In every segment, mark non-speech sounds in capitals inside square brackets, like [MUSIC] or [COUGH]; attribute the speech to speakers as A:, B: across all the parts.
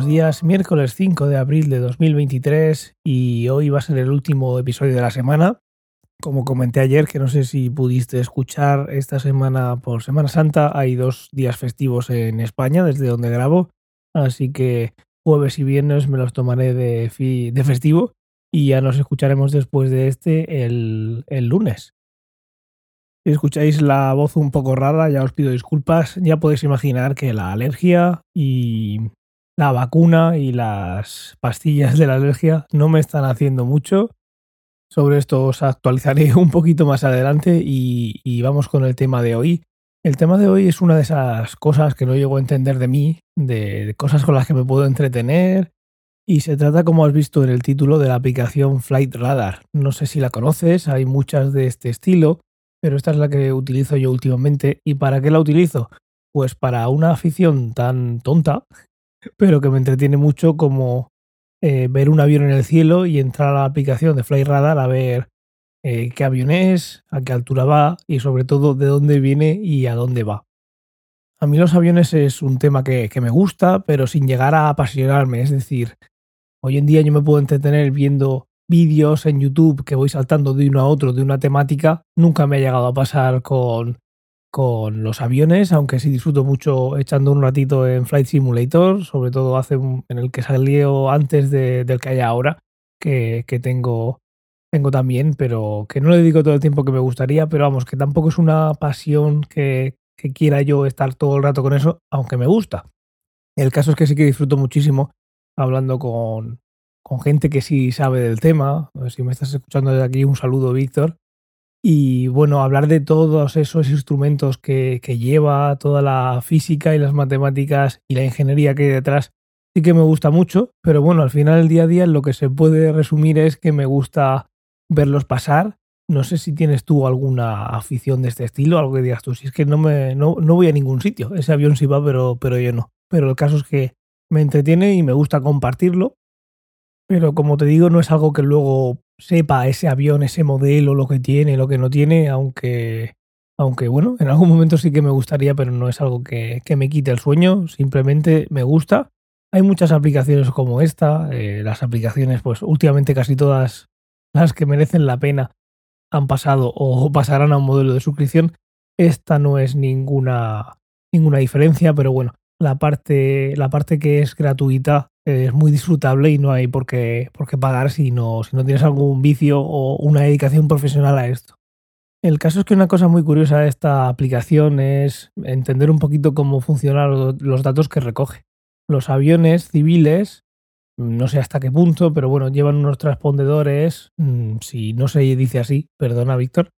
A: buenos días. Miércoles 5 de abril de 2023 y hoy va a ser el último episodio de la semana. Como comenté ayer, que no sé si pudiste escuchar esta semana por Semana Santa, hay dos días festivos en España desde donde grabo, así que jueves y viernes me los tomaré de, de festivo y ya nos escucharemos después de este el, el lunes. Si escucháis la voz un poco rara, ya os pido disculpas. Ya podéis imaginar que la alergia y la vacuna y las pastillas de la alergia no me están haciendo mucho. Sobre esto os actualizaré [LAUGHS] un poquito más adelante y, vamos con el tema de hoy. El tema de hoy es una de esas cosas que no llego a entender de mí, de cosas con las que me puedo entretener. Y se trata, como has visto en el título, de la aplicación Flight Radar. No sé si la conoces, hay muchas de este estilo, pero esta es la que utilizo yo últimamente. ¿Y para qué la utilizo? Pues para una afición tan tonta pero que me entretiene mucho como eh, ver un avión en el cielo y entrar a la aplicación de Fly Radar a ver eh, qué avión es, a qué altura va y sobre todo de dónde viene y a dónde va. A mí los aviones es un tema que, que me gusta, pero sin llegar a apasionarme. Es decir, hoy en día yo me puedo entretener viendo vídeos en YouTube que voy saltando de uno a otro de una temática. Nunca me ha llegado a pasar con con los aviones, aunque sí disfruto mucho echando un ratito en Flight Simulator, sobre todo hace en el que salió antes del que hay ahora, que, tengo, tengo también, pero que no le dedico todo el tiempo que me gustaría, pero vamos, que tampoco es una pasión que, que quiera yo estar todo el rato con eso, aunque me gusta. El caso es que sí que disfruto muchísimo hablando con, con gente que sí sabe del tema. Si me estás escuchando desde aquí, un saludo, Víctor. Y bueno, hablar de todos esos instrumentos que, que, lleva, toda la física y las matemáticas y la ingeniería que hay detrás, sí que me gusta mucho, pero bueno, al final el día a día lo que se puede resumir es que me gusta verlos pasar. No sé si tienes tú alguna afición de este estilo, algo que digas tú, si es que no, me, no, no voy a ningún sitio, ese avión sí va, pero, pero yo no. Pero el caso es que me entretiene y me gusta compartirlo, pero como te digo, no es algo que luego sepa ese avión, ese modelo, lo que tiene, lo que no tiene, aunque, aunque bueno, en algún momento sí que me gustaría, pero no es algo que, me quite el sueño, simplemente me gusta. Hay muchas aplicaciones como esta, eh, las aplicaciones, pues últimamente casi todas las que merecen la pena han pasado o pasarán a un modelo de suscripción. Esta no es ninguna, ninguna diferencia, pero bueno, la parte, la parte que es gratuita es muy disfrutable y no hay por qué, por qué pagar si no, si no tienes algún vicio o una dedicación profesional a esto. El caso es que una cosa muy curiosa de esta aplicación es entender un poquito cómo funcionan los datos que recoge. Los aviones civiles, no sé hasta qué punto, pero bueno, llevan unos transpondedores, mm, si no se dice así, perdona Víctor.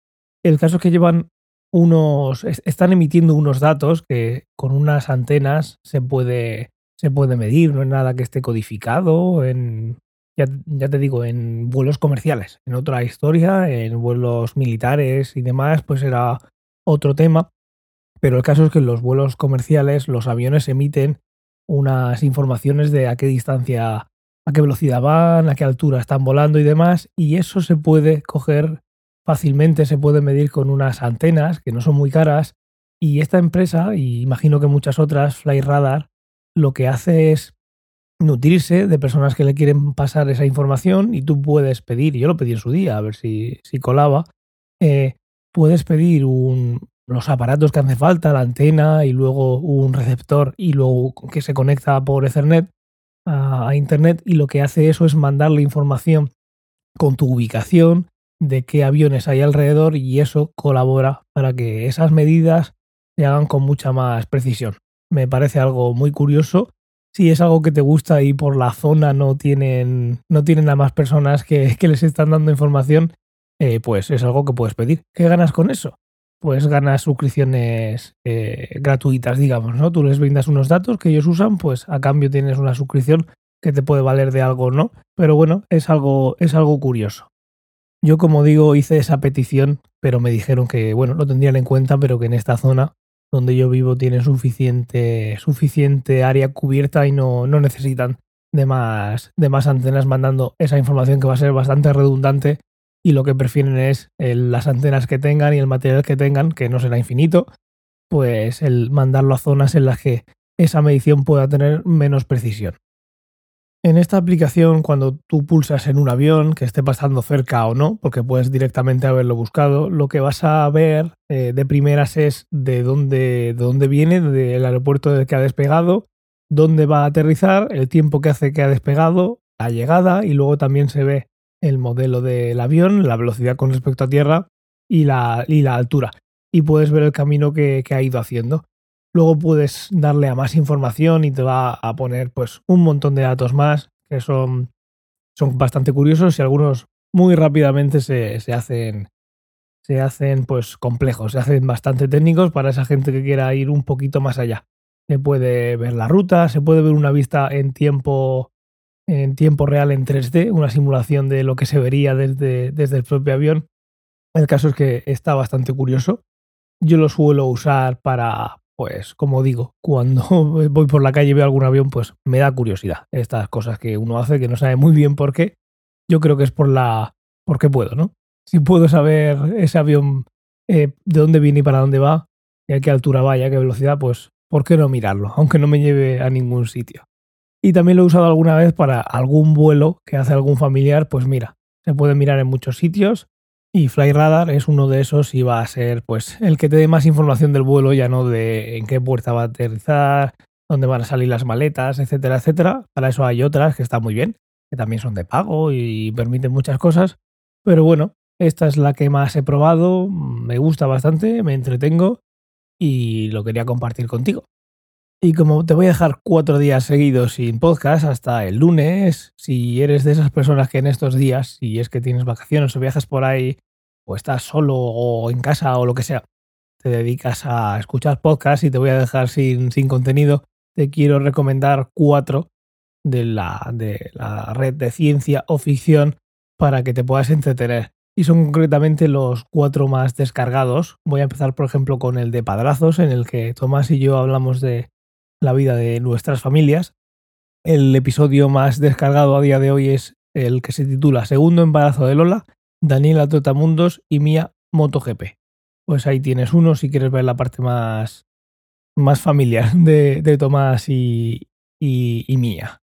A: El caso es que llevan unos, están emitiendo unos datos que con unas antenas se puede, se puede medir, no es nada que esté codificado en, ya, ya, te digo, en vuelos comerciales. En otra historia, en vuelos militares y demás, pues era otro tema. Pero el caso es que en los vuelos comerciales los aviones emiten unas informaciones de a qué distancia, a qué velocidad van, a qué altura están volando y demás, y eso se puede coger fácilmente se puede medir con unas antenas que no son muy caras y esta empresa, y imagino que muchas otras, Flyradar, lo que hace es nutrirse de personas que le quieren pasar esa información y tú puedes pedir, yo lo pedí en su día, a ver si, si colaba, eh, puedes pedir un, los aparatos que hace falta, la antena y luego un receptor y luego que se conecta por Ethernet a Internet y lo que hace eso es mandarle información con tu ubicación, de qué aviones hay alrededor y eso colabora para que esas medidas se hagan con mucha más precisión. Me parece algo muy curioso. Si es algo que te gusta y por la zona no tienen, no tienen a más personas que, les están dando información, eh, pues es algo que puedes pedir. ¿Qué ganas con eso? Pues ganas suscripciones eh, gratuitas, digamos, ¿no? Tú les brindas unos datos que ellos usan, pues a cambio tienes una suscripción que te puede valer de algo, ¿no? Pero bueno, es algo, es algo curioso. Yo, como digo, hice esa petición, pero me dijeron que, bueno, lo tendrían en cuenta, pero que en esta zona donde yo vivo tienen suficiente, suficiente área cubierta y no, no necesitan de más, de más antenas mandando esa información que va a ser bastante redundante y lo que prefieren es las antenas que tengan y el material que tengan, que no será infinito, pues el mandarlo a zonas en las que esa medición pueda tener menos precisión. En esta aplicación, cuando tú pulsas en un avión que esté pasando cerca o no, porque puedes directamente haberlo buscado, lo que vas a ver eh, de primeras es de dónde, de dónde viene, del aeropuerto del que ha despegado, dónde va a aterrizar, el tiempo que hace que ha despegado, la llegada y luego también se ve el modelo del avión, la velocidad con respecto a tierra y la, y la altura. Y puedes ver el camino que, que ha ido haciendo. Luego puedes darle a más información y te va a poner pues un montón de datos más que son, son bastante curiosos y algunos muy rápidamente se, se hacen se hacen pues complejos, se hacen bastante técnicos para esa gente que quiera ir un poquito más allá. Se puede ver la ruta, se puede ver una vista en tiempo en tiempo real en 3D, una simulación de lo que se vería desde, desde el propio avión. El caso es que está bastante curioso. Yo lo suelo usar para, pues como digo, cuando [LAUGHS] voy por la calle y veo algún avión, pues me da curiosidad. Estas cosas que uno hace que no sabe muy bien por qué. Yo creo que es por la. porque puedo, ¿no? Si puedo saber ese avión eh, de dónde viene y para dónde va, y a qué altura va y a qué velocidad, pues ¿por qué no mirarlo? [LAUGHS] Aunque no me lleve a ningún sitio. Y también lo he usado alguna vez para algún vuelo que hace algún familiar, pues mira, se puede mirar en muchos sitios y Flyradar es uno de esos y va a ser pues el que te dé más información del vuelo, ya no de en qué puerta va a aterrizar, dónde van a salir las maletas, etcétera, etcétera. Para eso hay otras que están muy bien, que también son de pago y permiten muchas cosas. Pero bueno, esta es la que más he probado, me gusta bastante, me entretengo y lo quería compartir contigo. Y como te voy a dejar cuatro días seguidos sin podcast hasta el lunes, si eres de esas personas que en estos días, si es que tienes vacaciones o viajas por ahí, o estás solo o en casa o lo que sea, te dedicas a escuchar podcast y te voy a dejar sin, sin contenido, te quiero recomendar cuatro de la, de la red de ciencia o ficción para que te puedas entretener. Y son concretamente los cuatro más descargados. Voy a empezar, por ejemplo, con el de Padrazos, en el que Tomás y yo hablamos de la vida de nuestras familias. El episodio más descargado a día de hoy es el que se titula Segundo embarazo de Lola, Daniela Trotamundos y Mía MotoGP. Pues ahí tienes uno si quieres ver la parte más, más familiar [LAUGHS] de, de Tomás y, y, y Mía.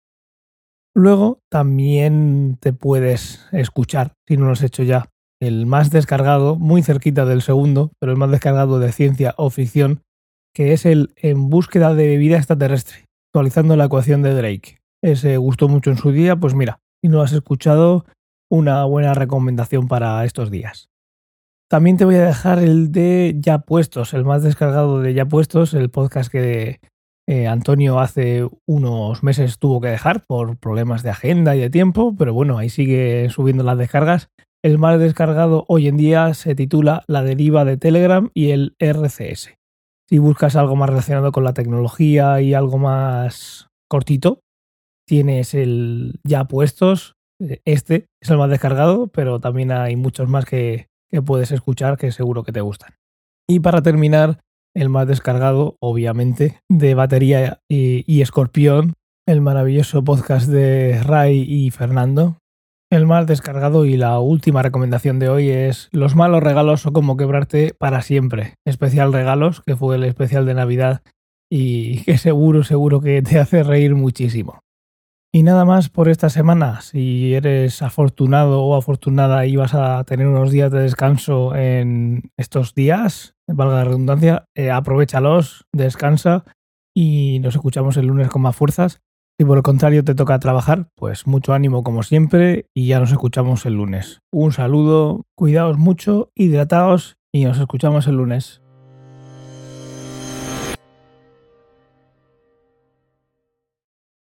A: Luego también te puedes escuchar, si no lo has hecho ya, el más descargado, muy cerquita del segundo, pero el más descargado de ciencia o ficción, que es el En búsqueda de vida extraterrestre, actualizando la ecuación de Drake. Ese gustó mucho en su día, pues mira, si no has escuchado, una buena recomendación para estos días. También te voy a dejar el de Ya Puestos, el más descargado de Ya Puestos, el podcast que eh, Antonio hace unos meses tuvo que dejar por problemas de agenda y de tiempo, pero bueno, ahí sigue subiendo las descargas. El más descargado hoy en día se titula La deriva de Telegram y el RCS. Si buscas algo más relacionado con la tecnología y algo más cortito, tienes el ya puestos. Este es el más descargado, pero también hay muchos más que, que puedes escuchar que seguro que te gustan. Y para terminar, el más descargado, obviamente, de batería y, y escorpión, el maravilloso podcast de Ray y Fernando, el más descargado y la última recomendación de hoy es Los malos regalos o cómo quebrarte para siempre. Especial regalos, que fue el especial de Navidad y [LAUGHS] que seguro, seguro que te hace reír muchísimo. Y nada más por esta semana. Si eres afortunado o afortunada y vas a tener unos días de descanso en estos días, valga la redundancia, eh, aprovechalos, descansa y nos escuchamos el lunes con más fuerzas. Si por el contrario te toca trabajar, pues mucho ánimo como siempre y ya nos escuchamos el lunes. Un saludo, cuidaos mucho, hidrataos y nos escuchamos el lunes.